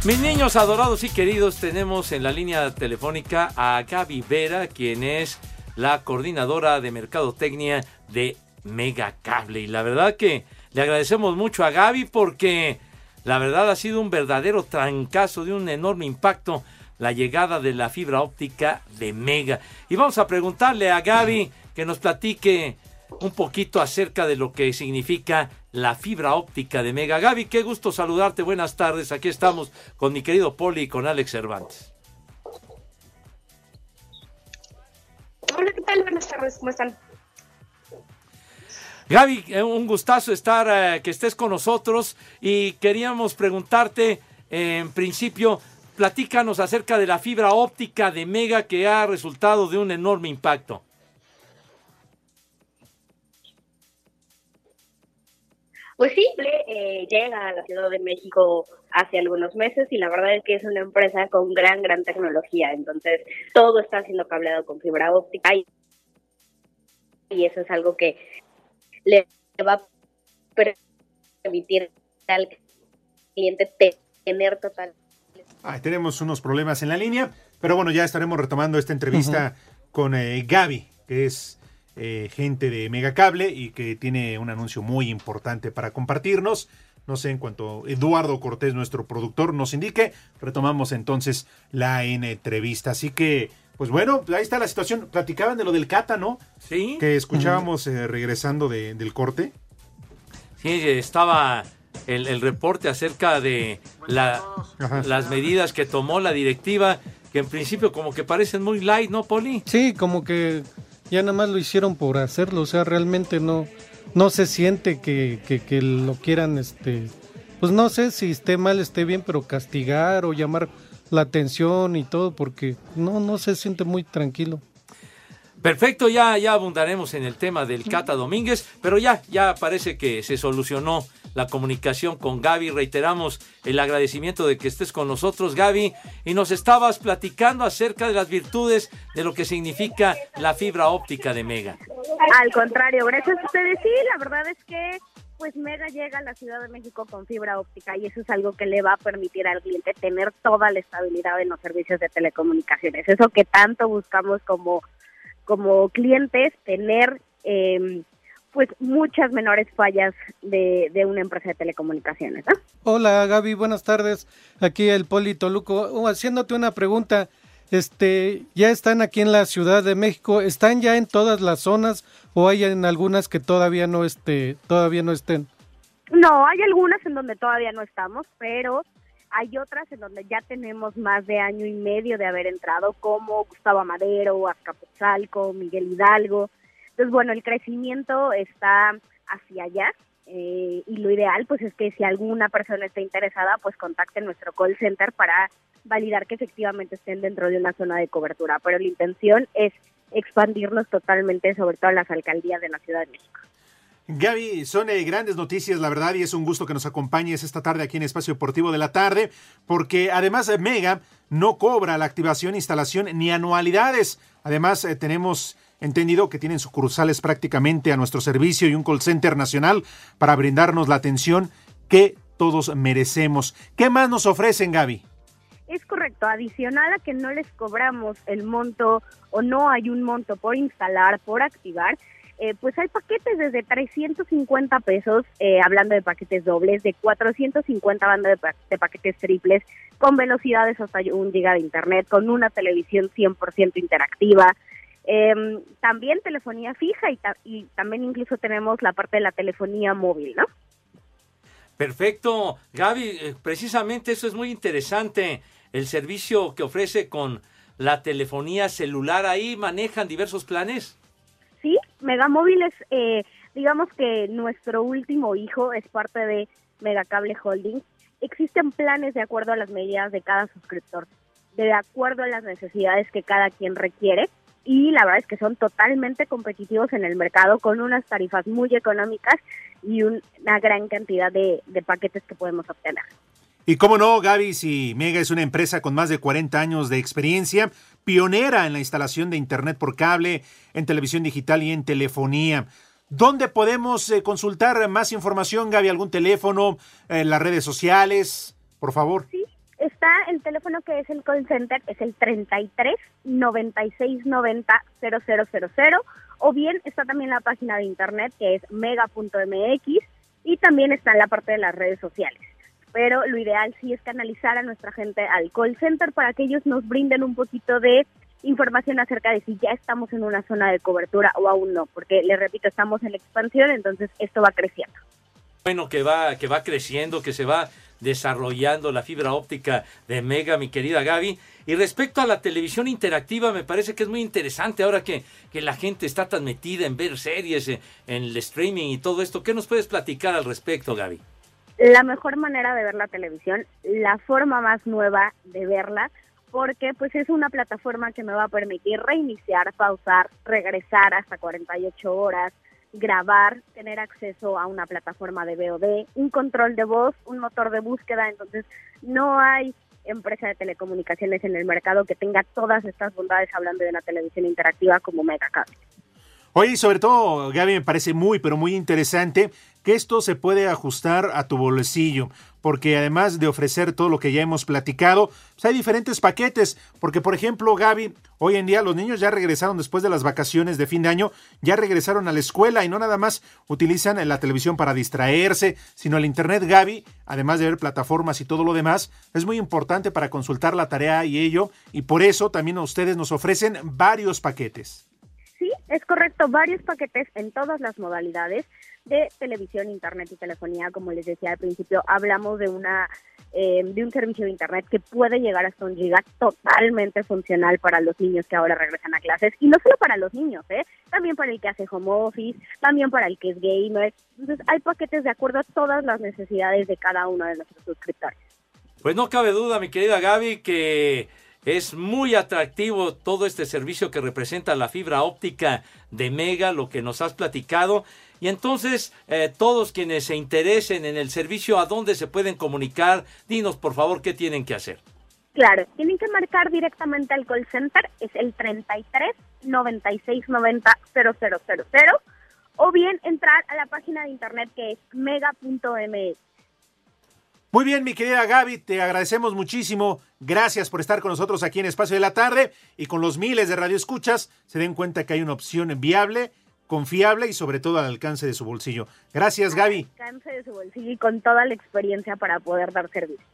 Mis niños adorados y queridos, tenemos en la línea telefónica a Gaby Vera, quien es la coordinadora de mercadotecnia de Mega Cable. Y la verdad que le agradecemos mucho a Gaby porque la verdad ha sido un verdadero trancazo de un enorme impacto la llegada de la fibra óptica de Mega. Y vamos a preguntarle a Gaby que nos platique un poquito acerca de lo que significa la fibra óptica de Mega. Gaby, qué gusto saludarte. Buenas tardes. Aquí estamos con mi querido Poli y con Alex Cervantes. Hola, ¿qué tal? Buenas tardes, ¿cómo están? Gaby, eh, un gustazo estar, eh, que estés con nosotros y queríamos preguntarte, eh, en principio, platícanos acerca de la fibra óptica de Mega que ha resultado de un enorme impacto. Pues sí, eh, llega a la Ciudad de México hace algunos meses y la verdad es que es una empresa con gran, gran tecnología. Entonces, todo está siendo cableado con fibra óptica y, y eso es algo que le va a permitir al cliente te- tener total Ay, tenemos unos problemas en la línea, pero bueno, ya estaremos retomando esta entrevista con eh, Gaby, que es eh, gente de Megacable y que tiene un anuncio muy importante para compartirnos. No sé, en cuanto Eduardo Cortés, nuestro productor, nos indique, retomamos entonces la entrevista. Así que, pues bueno, ahí está la situación. Platicaban de lo del Cata, ¿no? Sí. Que escuchábamos eh, regresando de- del corte. Sí, estaba el, el reporte acerca de la- las medidas que tomó la directiva, que en principio como que parecen muy light, ¿no, Poli? Sí, como que ya nada más lo hicieron por hacerlo, o sea, realmente no, no se siente que, que, que lo quieran, este, pues no sé si esté mal, esté bien, pero castigar o llamar la atención y todo, porque no, no se siente muy tranquilo. Perfecto, ya, ya abundaremos en el tema del Cata Domínguez, pero ya, ya parece que se solucionó la comunicación con Gaby. Reiteramos el agradecimiento de que estés con nosotros, Gaby, y nos estabas platicando acerca de las virtudes de lo que significa la fibra óptica de Mega. Al contrario, gracias a ustedes. Sí, la verdad es que pues Mega llega a la Ciudad de México con fibra óptica y eso es algo que le va a permitir al cliente tener toda la estabilidad en los servicios de telecomunicaciones. Eso que tanto buscamos como, como clientes, tener eh, pues muchas menores fallas de, de una empresa de telecomunicaciones. ¿no? Hola Gaby, buenas tardes. Aquí el Poli Toluco, Oh, haciéndote una pregunta. Este, ya están aquí en la Ciudad de México, ¿están ya en todas las zonas o hay en algunas que todavía no este, todavía no estén? No, hay algunas en donde todavía no estamos, pero hay otras en donde ya tenemos más de año y medio de haber entrado, como Gustavo Amadero, Azcapotzalco, Miguel Hidalgo. Entonces, bueno, el crecimiento está hacia allá eh, y lo ideal pues es que si alguna persona está interesada, pues contacte nuestro call center para validar que efectivamente estén dentro de una zona de cobertura. Pero la intención es expandirnos totalmente, sobre todo a las alcaldías de la Ciudad de México. Gaby, son eh, grandes noticias, la verdad, y es un gusto que nos acompañes esta tarde aquí en Espacio Deportivo de la Tarde, porque además de Mega no cobra la activación, instalación ni anualidades. Además, eh, tenemos entendido que tienen sucursales prácticamente a nuestro servicio y un call center nacional para brindarnos la atención que todos merecemos. ¿Qué más nos ofrecen, Gaby? Es correcto, adicional a que no les cobramos el monto o no hay un monto por instalar, por activar, eh, pues hay paquetes desde 350 pesos, eh, hablando de paquetes dobles, de 450 banda de, pa- de paquetes triples, con velocidades hasta un giga de internet, con una televisión 100% interactiva. Em, también telefonía fija y también incluso tenemos la parte de la telefonía móvil, ¿no? Perfecto. Gaby, eh, precisamente eso es muy interesante. El servicio que ofrece con la telefonía celular, ahí manejan diversos planes. Sí, Megamóvil es, eh, digamos que nuestro último hijo es parte de Megacable Holdings. Existen planes de acuerdo a las medidas de cada suscriptor, de acuerdo a las necesidades que cada quien requiere. Y la verdad es que son totalmente competitivos en el mercado con unas tarifas muy económicas y un- una gran cantidad de paquetes que podemos obtener. Y cómo no, Gaby, si Mega es una empresa con más de 40 años de experiencia, pionera en la instalación de Internet por cable, en televisión digital y en telefonía. ¿Dónde podemos eh, consultar más información, Gaby? ¿Algún teléfono? eh, ¿Las redes sociales? Por favor. Está el teléfono que es el call center, es el 33 96 90 0000, o bien está también la página de internet que es mega.mx y también está en la parte de las redes sociales. Pero lo ideal sí es canalizar a nuestra gente al call center para que ellos nos brinden un poquito de información acerca de si ya estamos en una zona de cobertura o aún no, porque les repito, estamos en expansión, entonces esto va creciendo. Bueno, que va, que va creciendo, que se va desarrollando la fibra óptica de Mega, mi querida Gaby. Y respecto a la televisión interactiva, me parece que es muy interesante ahora que, que la gente está tan metida en ver series, eh, en el streaming y todo esto. ¿Qué nos puedes platicar al respecto, Gaby? La mejor manera de ver la televisión, la forma más nueva de verla, porque pues es una plataforma que me va a permitir reiniciar, pausar, regresar hasta 48 horas, grabar, tener acceso a una plataforma de VOD, un control de voz, un motor de búsqueda, entonces no hay empresa de telecomunicaciones en el mercado que tenga todas estas bondades hablando de una televisión interactiva como Megacable. Oye, sobre todo, Gaby, me parece muy, pero muy interesante que esto se puede ajustar a tu bolsillo, porque además de ofrecer todo lo que ya hemos platicado, pues hay diferentes paquetes, porque por ejemplo, Gaby, hoy en día los niños ya regresaron después de las vacaciones de fin de año, ya regresaron a la escuela y no nada más utilizan la televisión para distraerse, sino el internet, Gaby, además de ver plataformas y todo lo demás, es muy importante para consultar la tarea y ello, y por eso también a ustedes nos ofrecen varios paquetes. Sí, es correcto, varios paquetes en todas las modalidades de televisión, internet y telefonía. Como les decía al principio, hablamos de una eh, de un servicio de internet que puede llegar hasta un giga totalmente funcional para los niños que ahora regresan a clases y no solo para los niños, ¿eh? también para el que hace home office, también para el que es gamer. Entonces hay paquetes de acuerdo a todas las necesidades de cada uno de nuestros suscriptores. Pues no cabe duda, mi querida Gaby, que es muy atractivo todo este servicio que representa la fibra óptica de Mega, lo que nos has platicado. Y entonces, eh, todos quienes se interesen en el servicio, ¿a dónde se pueden comunicar? Dinos, por favor, qué tienen que hacer. Claro, tienen que marcar directamente al call center, es el 33 96 90 0000, o bien entrar a la página de internet que es mega.mx. Muy bien, mi querida Gaby, te agradecemos muchísimo. Gracias por estar con nosotros aquí en Espacio de la Tarde y con los miles de radioescuchas se den cuenta que hay una opción viable, confiable y sobre todo al alcance de su bolsillo. Gracias, Gaby. Alcance de su bolsillo y con toda la experiencia para poder dar servicio.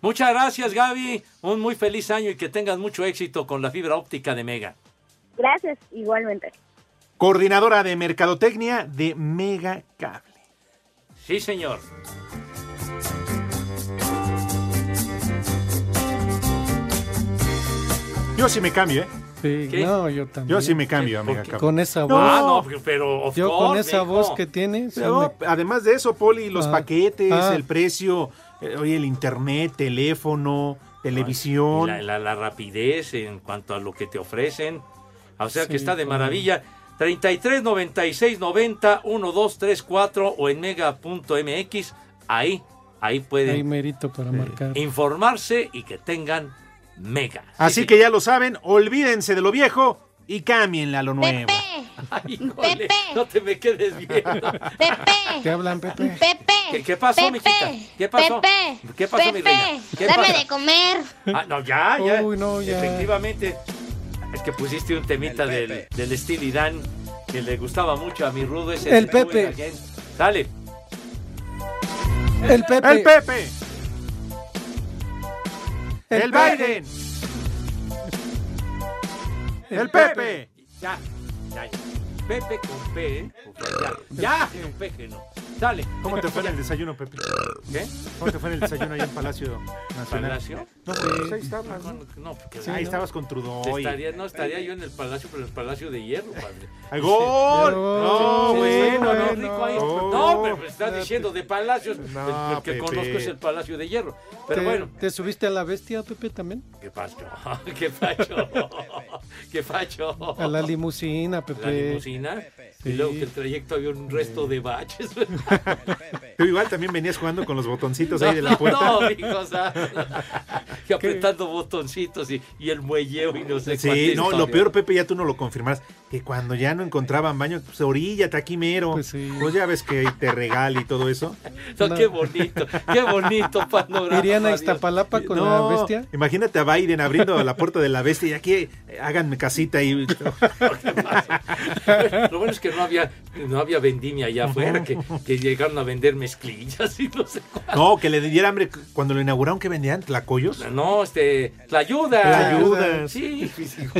Muchas gracias, Gaby. Un muy feliz año y que tengas mucho éxito con la fibra óptica de Mega. Gracias, igualmente. Coordinadora de Mercadotecnia de Mega Cable. Sí, señor. Yo sí me cambio, ¿eh? Sí, ¿Qué? no, yo también. Yo sí me cambio a Mega Cable. Con esa voz. No. Ah, no, pero of Yo con esa voz que tienes. Pero, además de eso, Poli, los Ah. paquetes, Ah. el precio, eh, oye, el internet, teléfono, televisión. La, la- la rapidez en cuanto a lo que te ofrecen. O sea que está de maravilla. 33 96 90 1234 o en mega.mx. Ahí, ahí pueden Hay mérito para marcar. informarse y que tengan mega. Así que ya lo saben, olvídense de lo viejo y cámbienle a lo nuevo. Ay, híjole, no te me quedes viendo. ¿Qué hablan, Pepe? Pepe. ¿Qué, qué pasó, Pepe, mijita? ¿Qué pasó? Pepe, ¿Qué pasó, mi Pepe, reina? ¿Qué dame pasa? de comer. Ah, no, ya, ya. Uy, no, ya. Efectivamente. Es que pusiste un temita del, del Steely Dan que le gustaba mucho a mi rudo ese. El Pepe. Dale. El Pepe. El Pepe. El. Biden. El Pepe. Ya, ya, ya. Pepe con P, ¿eh? Ya, ya, con P que no. Dale. ¿Cómo te fue en el desayuno, Pepe? ¿Qué? ¿Cómo te fue en el desayuno ahí en Palacio Nacional? ¿Palacio? No, pues ahí estabas. No, ¿no? no, porque ahí estabas con Trudeau. Estaría, no, estaría yo en el palacio, pero en el palacio de hierro, padre. ¡Al gol! No, Sí, bueno, no, no, rico ahí. no. No, pero me estás diciendo de palacios. No, el, el que Pepe. conozco es el palacio de hierro. Pero ¿Te, bueno, ¿Te subiste a la bestia, Pepe, también? qué facho, qué facho, qué facho. A la limusina, Pepe. La limusina. Y Sí. luego que el trayecto había un resto de baches. Tú igual también venías jugando con los botoncitos ahí de la puerta. No, hijo, o sea, que apretando botoncitos y, y el muelleo y no sé Sí, no, lo peor, Pepe, ya tú no lo confirmarás, que cuando ya no encontraban baño, pues oríllate aquí mero. Pues, ya ves que te regala y todo eso. No, Qué bonito, qué bonito panorama. ¿Irían a Dios. Iztapalapa con No, la bestia? Imagínate a Biden abriendo la puerta de la bestia y aquí háganme casita y Lo bueno es que no había, no había vendimia allá afuera, que, que llegaron a vender mezclillas y no sé cuál. No, que le diera hambre cuando lo inauguraron que vendían tlacoyos. No, este, la ayuda. Tlayudas. Sí,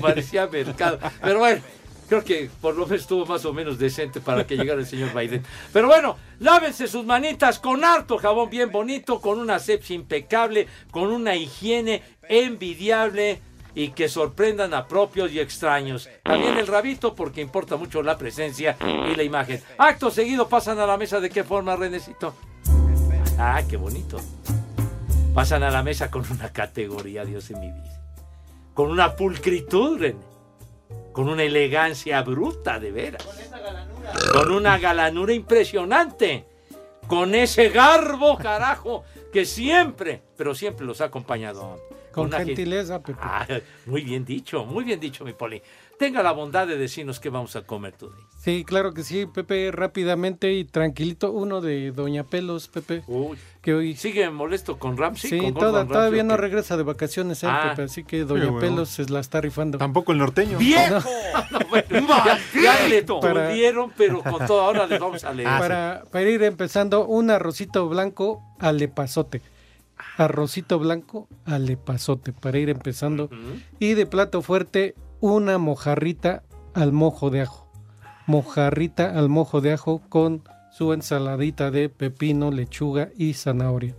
parecía mercado. Pero bueno, creo que por lo menos estuvo más o menos decente para que llegara el señor Biden. Pero bueno, lávense sus manitas con harto jabón bien bonito, con una asepsia impecable, con una higiene envidiable y que sorprendan a propios y extraños. También el rabito porque importa mucho la presencia y la imagen. Acto seguido pasan a la mesa de qué forma, Renecito. Ah, qué bonito. Pasan a la mesa con una categoría, Dios en mi vida. Con una pulcritud, René. Con una elegancia bruta, de veras. Con una galanura impresionante. Con ese garbo, carajo, que siempre, pero siempre los ha acompañado. Con una gen- gentileza, Pepe. Ah, muy bien dicho, muy bien dicho, mi Poli. Tenga la bondad de decirnos qué vamos a comer tú. Sí, claro que sí, Pepe, rápidamente y tranquilito. Uno de Doña Pelos, Pepe. Uy, que hoy... ¿Sigue molesto con Ramsey? Sí, con toda- Ramsay, todavía no regresa de vacaciones, él, Ah. Pepe, así que Doña bueno. Pelos se la está rifando. Tampoco el norteño. ¡Viejo! No, bueno, ya, ya le Para- pero con todo ahora les vamos a leer. para, para ir empezando, un arrocito blanco al epazote. Arrocito blanco al epazote, para ir empezando. Y de plato fuerte, una mojarrita al mojo de ajo. Mojarrita al mojo de ajo con su ensaladita de pepino, lechuga y zanahoria.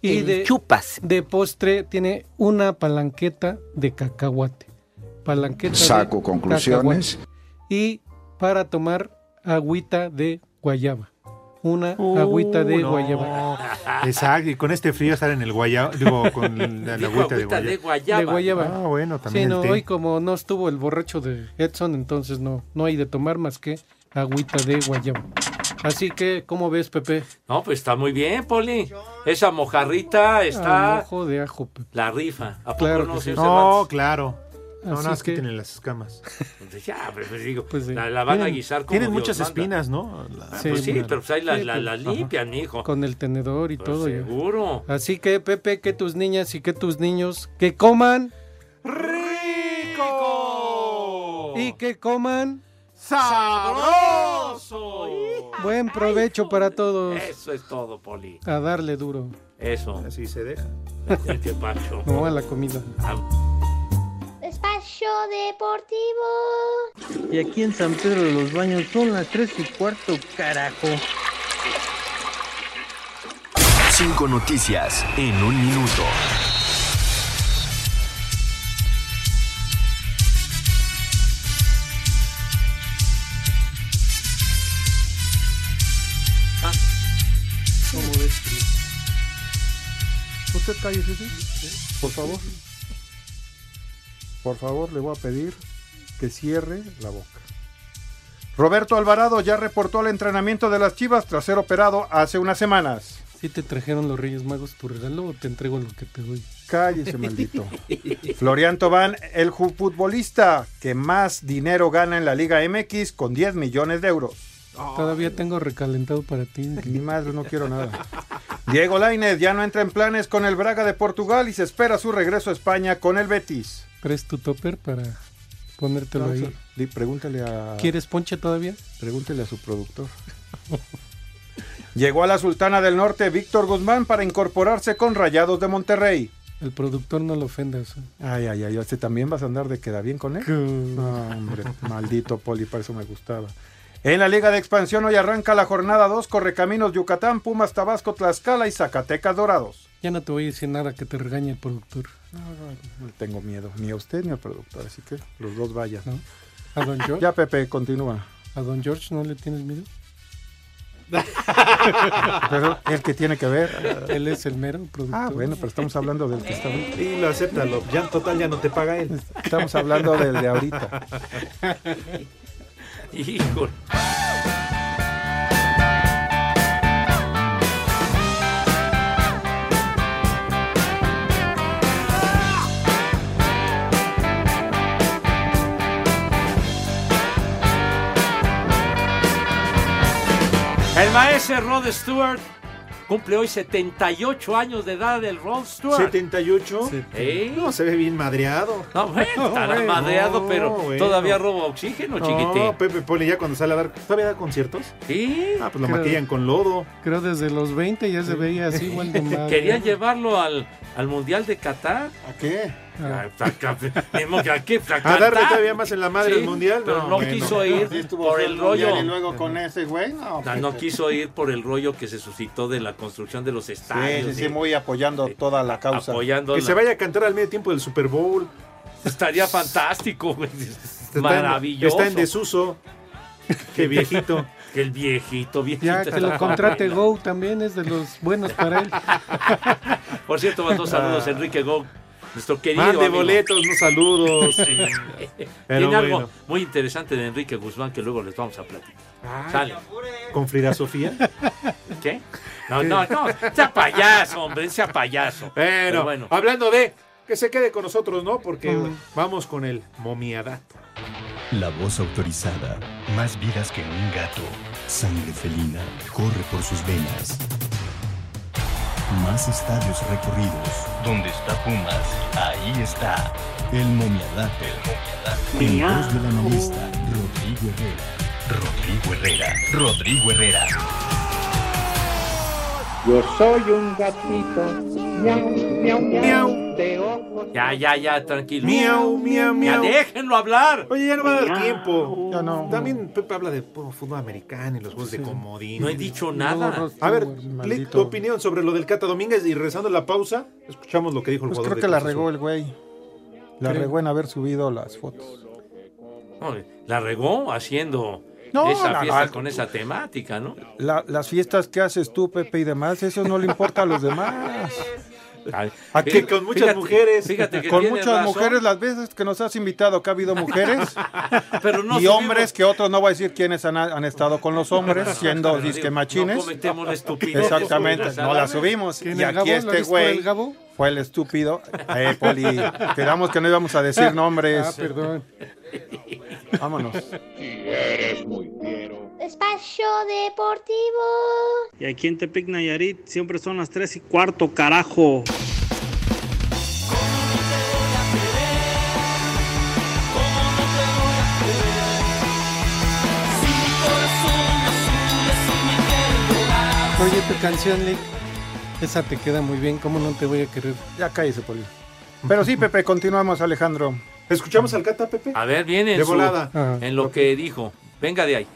Y El de, chupas. de postre tiene una palanqueta de cacahuate. Palanqueta de Saco conclusiones. cacahuate. Y para tomar agüita de guayaba. Una Uh, agüita de no. guayaba. Exacto, y con este frío estar en el guayabo, digo, con la, la agüita de agüita de guayaba. De guayaba. Ah, bueno, también Sí, el no, té. hoy como no estuvo el borracho de Edson, entonces no, no hay de tomar más que agüita de guayaba. Así que, ¿cómo ves, Pepe? No, pues está muy bien, Poli. Esa mojarrita Al está mojo de ajo, Pepe. la rifa. ¿A poco Claro no, que sí. No, claro. No, Así nada más que- que tienen las escamas. Entonces, ya, pero pues digo, Pues sí. la, la van a guisar como Tienen Dios muchas manda. espinas, ¿no? La- Ah, Sí, pues sí, pero pues ahí las sí, la, pues, limpian, hijo. Con el tenedor y Pues todo. ya. seguro. Así que, Pepe, que tus niñas y que tus niños que coman ¡Rico! y que coman ¡Sabroso! buen provecho para todos. Eso es todo, Poli. A darle duro. Eso. Así se deja. Pacho. No a la comida. Espacio Deportivo. Y aquí en San Pedro de los Baños son las tres y cuarto, carajo. Cinco noticias en un minuto. ¿Cómo ves? Usted cállese, ¿sí? Por favor. Por favor, le voy a pedir que cierre la boca. Roberto Alvarado ya reportó al entrenamiento de las Chivas tras ser operado hace unas semanas. ¿Sí te trajeron los Reyes Magos tu regalo o te entrego lo que te doy? Cállese, maldito. Florian Tobán, el futbolista que más dinero gana en la Liga MX con 10 millones de euros. Todavía tengo recalentado para ti. Ni madre, no quiero nada. Diego Lainez ya no entra en planes con el Braga de Portugal y se espera su regreso a España con el Betis. ¿Traes tu topper para ponértelo No, ahí? Di- pregúntale a. ¿Quieres ponche todavía? Pregúntele a su productor. Llegó a la Sultana del Norte Víctor Guzmán para incorporarse con Rayados de Monterrey. El productor no lo ofendas. Ay, ay, ay, ¿este también vas a andar de queda bien con él? No, hombre, maldito Poli, para eso me gustaba. En la Liga de Expansión hoy arranca la jornada 2, Correcaminos Yucatán, Pumas Tabasco, Tlaxcala y Zacatecas Dorados. Ya no te voy a decir nada que te regañe el productor. No, no, no tengo miedo, ni a usted ni al productor, así que los dos vayan. ¿A don George? Ya, Pepe, continúa. ¿A don George no le tienes miedo? Pero el que tiene que ver. Él es el mero productor. Ah, bueno, pero estamos hablando del que está ahorita. Y lo acéptalo. Ya total ya no te paga él. Estamos hablando del de ahorita. Híjole. El maestro Rod Stewart cumple hoy 78 años de edad del Rod Stewart. 78. ¿Eh? No, se ve bien madreado. No, bueno, estará bueno, madreado, pero bueno. todavía roba oxígeno, No, chiquitín. Pepe Poli ya cuando sale a dar. ¿Todavía da conciertos? Sí. Ah, pues lo Creo- maquillan con lodo. Creo desde los 20 ya se veía así igual de mal. Querían llevarlo al, al Mundial de Qatar. ¿A qué? Ah, mismo que ¿A qué? A darle todavía más en la madre Sí, el mundial. Pero no, bueno. quiso ir Sí por el rollo. Y luego con ese güey, no. No, no quiso ir por el rollo que se suscitó de la construcción de los Sí, estadios. sí, sí, de- muy apoyando toda la causa. apoyando Que la- se vaya a cantar al medio tiempo del Super Bowl. Estaría fantástico, güey. Está en- Maravilloso. Está en desuso. Qué viejito. Que el viejito, viejito. Ya que lo contrate Go también es de los buenos para él. Por cierto, mandó saludos Enrique Go, nuestro querido. Mande amigo. boletos, no saludos. Pero Tiene algo muy interesante de Enrique Guzmán que luego les vamos a platicar. Sale. ¿Con Frida Sofía? ¿Qué? No, no, no. Sea payaso, hombre, sea payaso. Pero Pero bueno. hablando de que se quede con nosotros, ¿no? Porque vamos con el momiadato. La voz autorizada. Más vidas que un gato. Sangre felina corre por sus venas. Más estadios recorridos. Donde está Pumas, ahí está. El momiadato. El En voz del analista Rodrigo Herrera. Rodrigo Herrera. Rodrigo Herrera. Yo soy un gatito. Miau, miau, miau. De ojos. Ya, ya, ya, tranquilo. Miau, miau, Ya miau. déjenlo hablar. Oye, ya no va a dar tiempo. Ya no. También Pepe habla de puro fútbol americano y los juegos de comodín. No he dicho nada. A ver, tu opinión sobre lo del Cata Domínguez y regresando a la pausa, escuchamos lo que dijo el Pues jugador creo de que la regó el güey. La regó en haber subido las fotos. No, la regó haciendo No, esa no, fiesta con esa temática, ¿no? La- las fiestas que haces tú, Pepe, y demás, eso no le importa a los demás. Ay, ¿A Que con muchas mujeres. Fíjate que Con muchas razón, mujeres, las veces que nos has invitado, que ha habido mujeres pero no y subimos- hombres, que otros no voy a decir quiénes han, han estado con los hombres, siendo disque digo, machines. No cometemos la estupidez. Exactamente, no la subimos. ¿Quién, Y el aquí este güey fue el estúpido. Eh, Poli, quedamos que no íbamos a decir nombres. Ah, perdón. Vámonos. Espacio Deportivo. Y aquí en Tepic Nayarit siempre son las 3 y cuarto, carajo. Oye, tu canción, Lick, esa te queda muy bien. ¿Cómo no te voy a querer? Ya cállese, Poli. Pero sí, Pepe, continuamos, Alejandro. ¿Escuchamos al Cata, Pepe? A ver, viene en, De su- volada. En lo que dijo. Venga de ahí.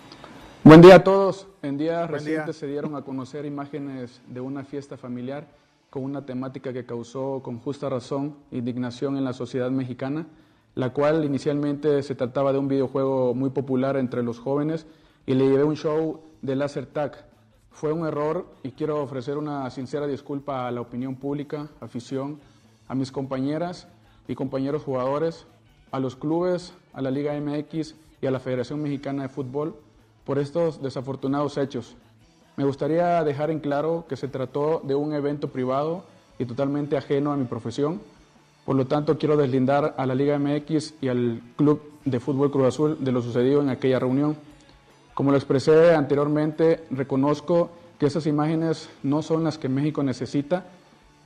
Buen día a todos. En días recientes día. se dieron a conocer imágenes de una fiesta familiar con una temática que causó con justa razón indignación en la sociedad mexicana, la cual inicialmente se trataba de un videojuego muy popular entre los jóvenes y le llevé un show de laser tag. Fue un error y quiero ofrecer una sincera disculpa a la opinión pública, afición, a mis compañeras y compañeros jugadores, a los clubes, a la Liga MX y a la Federación Mexicana de Fútbol por estos desafortunados hechos. Me gustaría dejar en claro que se trató de un evento privado y totalmente ajeno a mi profesión. Por lo tanto, quiero deslindar a la Liga MX y al Club de Fútbol Cruz Azul de lo sucedido en aquella reunión. Como lo expresé anteriormente, reconozco que esas imágenes no son las que México necesita.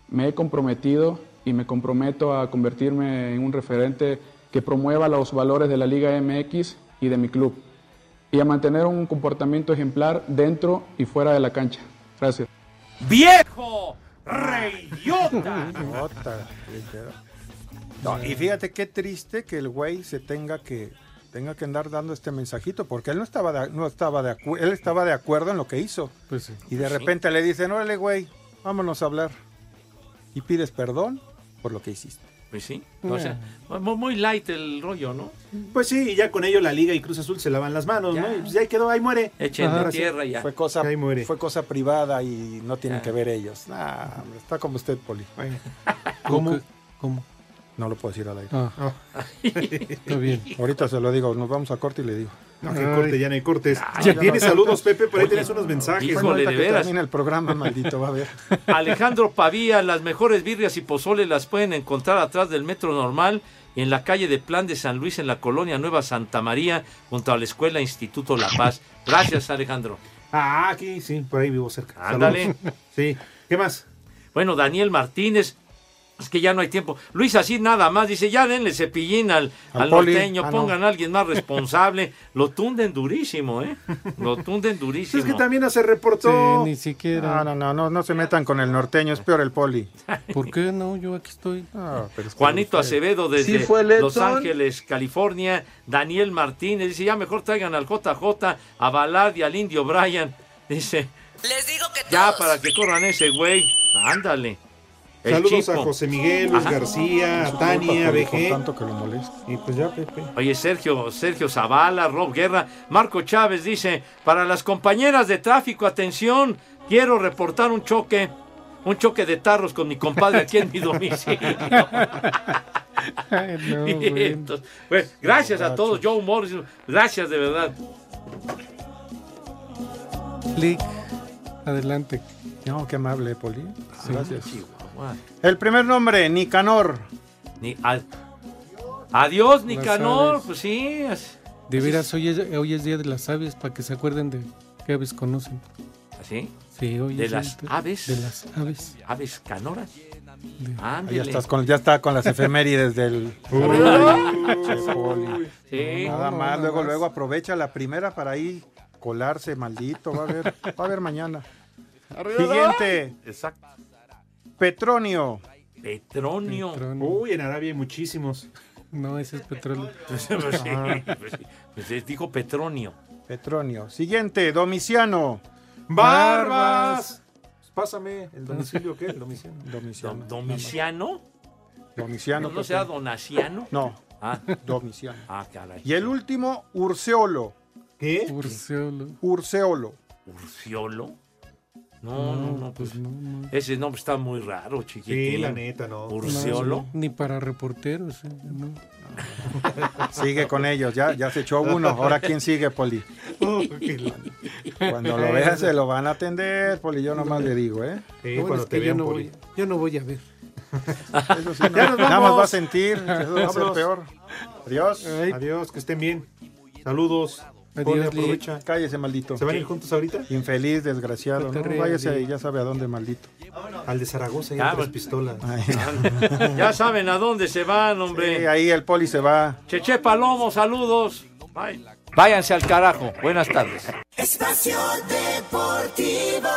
Me he comprometido y me comprometo a convertirme en un referente que promueva los valores de la Liga MX y de mi club y a mantener un comportamiento ejemplar dentro y fuera de la cancha. Gracias. ¡Viejo! ¡Reyota! No, y fíjate qué triste que el güey se tenga que tenga que andar dando este mensajito porque él no estaba de, no estaba de él estaba de acuerdo en lo que hizo. Pues Y de Pues sí. repente le dicen, "Órale, güey, vámonos a hablar." Y pides perdón por lo que hiciste. Pues sí. O sea, muy, muy light el rollo, ¿no? Pues sí, y ya con ello la Liga y Cruz Azul se lavan las manos, Ya. ¿no? Y pues ya ahí quedó, ahí muere. Echen de sí. tierra ya. Fue cosa, Ahí muere. fue cosa privada y no tienen Ya. que ver ellos. Nah, hombre, está como usted, Poli. ¿Cómo? ¿Cómo? No lo puedo decir al aire. Ah. Está bien. Ahorita se lo digo, nos vamos a corte y le digo. No, que corte, ya no hay cortes. Ay, ya tienes no. saludos, Pepe, por ahí tienes unos mensajes. híjole, de veras. el programa, maldito, va a ver. Alejandro Pavía, las mejores birrias y pozole las pueden encontrar atrás del metro normal en la calle de Plan de San Luis en la colonia Nueva Santa María junto a la escuela Instituto La Paz. Gracias Alejandro. Ah, aquí sí, por ahí vivo cerca. Ándale. Saludos. Sí. ¿Qué más? Bueno, Daniel Martínez, es que ya no hay tiempo. Luis así nada más dice, ya denle cepillín al, Al norteño, Ah, no. pongan a alguien más responsable. Lo tunden durísimo, ¿eh? Lo tunden durísimo. Es que también se reportó. Sí, ni siquiera. No, no, no, no, no se metan con el norteño, es peor el Poli. ¿Por qué no? Yo aquí estoy. Ah, pero es Juanito usted- Acevedo desde Sí fue Los. Ángeles, California. Daniel Martínez dice, ya mejor traigan al JJ, a Balad y al Indio Brian. Dice, Les digo que ya para que corran ese güey. Ándale. El Saludos Chico. a José Miguel, Luis Ajá. García, a Tania, a BG. tanto que lo molesta. Y pues ya, Pepe. Oye, Sergio, Sergio Zavala, Rob Guerra, Marco Chávez dice, para las compañeras de tráfico, atención, quiero reportar un choque, un choque de tarros con mi compadre aquí en mi domicilio. Ay, no, Y bueno. entonces, pues, gracias a todos, Joe Morris, gracias de verdad. Lick, adelante. No, qué amable, Poli. Sí. El primer nombre, Nicanor. Ni- a- adiós, Nicanor, pues sí. as- De veras, hoy es, hoy es día de las aves para que se acuerden de qué aves conocen. ¿Así? Sí, hoy ¿De es las día aves? De las aves. Aves canoras. Ah, Ándele. ya, estás con, ya está con las efemérides del... Sí. Nada No, más, luego, más. luego aprovecha la primera para ahí colarse, maldito. Va a ver, va a ver mañana. Siguiente, Exacto. Petronio. Petronio. Petronio. Uy, en Arabia hay muchísimos. No, ese es petróleo. Pues sí, pues pues es- dijo Petronio. Petronio. Siguiente, Domiciano. ¡Barbas! Pásame el domicilio, ¿qué? El. Domiciano. Dom- ¿Domiciano? Domiciano. ¿No, Petronio. Donaciano? No, Ah, Domiciano. ah, caray. Y el último, Urseolo. ¿Qué? Urseolo. Urseolo. ¿Urciolo? No, no, no, pues no, no. ese nombre está muy raro, chiquitín. Sí, la neta, no. ¿Urciolo? No, ni para reporteros. eh, no. Sigue con ellos, ya, ya se echó uno. Ahora, ¿quién sigue, Poli? Cuando lo vean, se lo van a atender, Poli. Yo nomás le digo, ¿eh? Sí, bueno cuando es te que yo vean, no, Poli. voy, yo no voy a ver. Eso sí, no. Ya nos Nada más va a sentir. Eso va a ser peor. Adiós. Adiós, que estén bien. Saludos. Adiós, aprovecha. Cállese, maldito. ¿Se van a ir juntos ahorita? Infeliz, desgraciado. ¿no? Váyase ya sabe a dónde, maldito. Al de Zaragoza y Ah, a tres pistolas. Ay. Ya saben a dónde se van, hombre. Sí, ahí el Poli se va. Cheche Palomo, saludos. Bye. Váyanse al carajo. Buenas tardes. Espacio Deportivo.